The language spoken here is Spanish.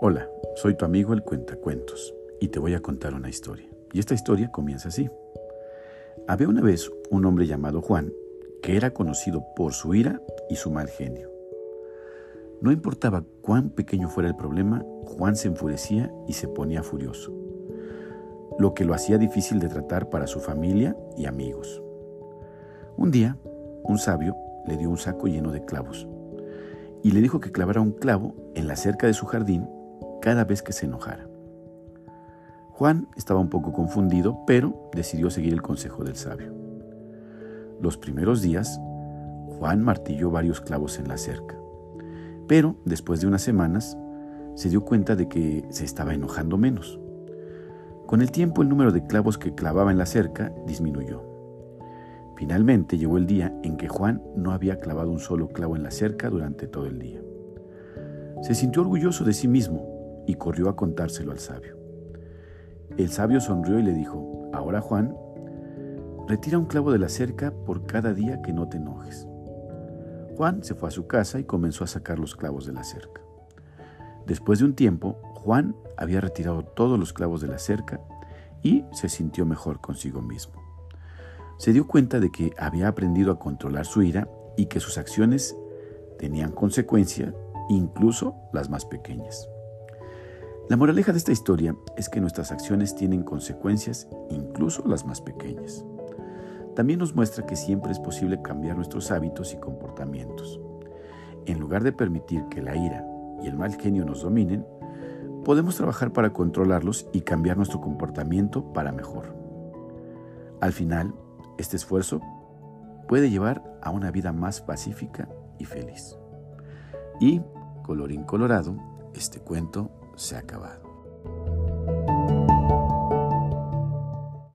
Hola, soy tu amigo el Cuentacuentos y te voy a contar una historia. Y esta historia comienza así. Había una vez un hombre llamado Juan que era conocido por su ira y su mal genio. No importaba cuán pequeño fuera el problema, Juan se enfurecía y se ponía furioso, lo que lo hacía difícil de tratar para su familia y amigos. Un día, un sabio le dio un saco lleno de clavos y le dijo que clavara un clavo en la cerca de su jardín cada vez que se enojara. Juan estaba un poco confundido, pero decidió seguir el consejo del sabio. Los primeros días, Juan martilló varios clavos en la cerca, pero después de unas semanas se dio cuenta de que se estaba enojando menos. Con el tiempo el número de clavos que clavaba en la cerca disminuyó. Finalmente llegó el día en que Juan no había clavado un solo clavo en la cerca durante todo el día. Se sintió orgulloso de sí mismo y corrió a contárselo al sabio. El sabio sonrió y le dijo, ahora Juan, retira un clavo de la cerca por cada día que no te enojes. Juan se fue a su casa y comenzó a sacar los clavos de la cerca. Después de un tiempo, Juan había retirado todos los clavos de la cerca y se sintió mejor consigo mismo. Se dio cuenta de que había aprendido a controlar su ira y que sus acciones tenían consecuencias, incluso las más pequeñas. La moraleja de esta historia es que nuestras acciones tienen consecuencias, incluso las más pequeñas. También nos muestra que siempre es posible cambiar nuestros hábitos y comportamientos. En lugar de permitir que la ira y el mal genio nos dominen, podemos trabajar para controlarlos y cambiar nuestro comportamiento para mejor. Al final, este esfuerzo puede llevar a una vida más pacífica y feliz. Y, colorín colorado, este cuento se ha acabado.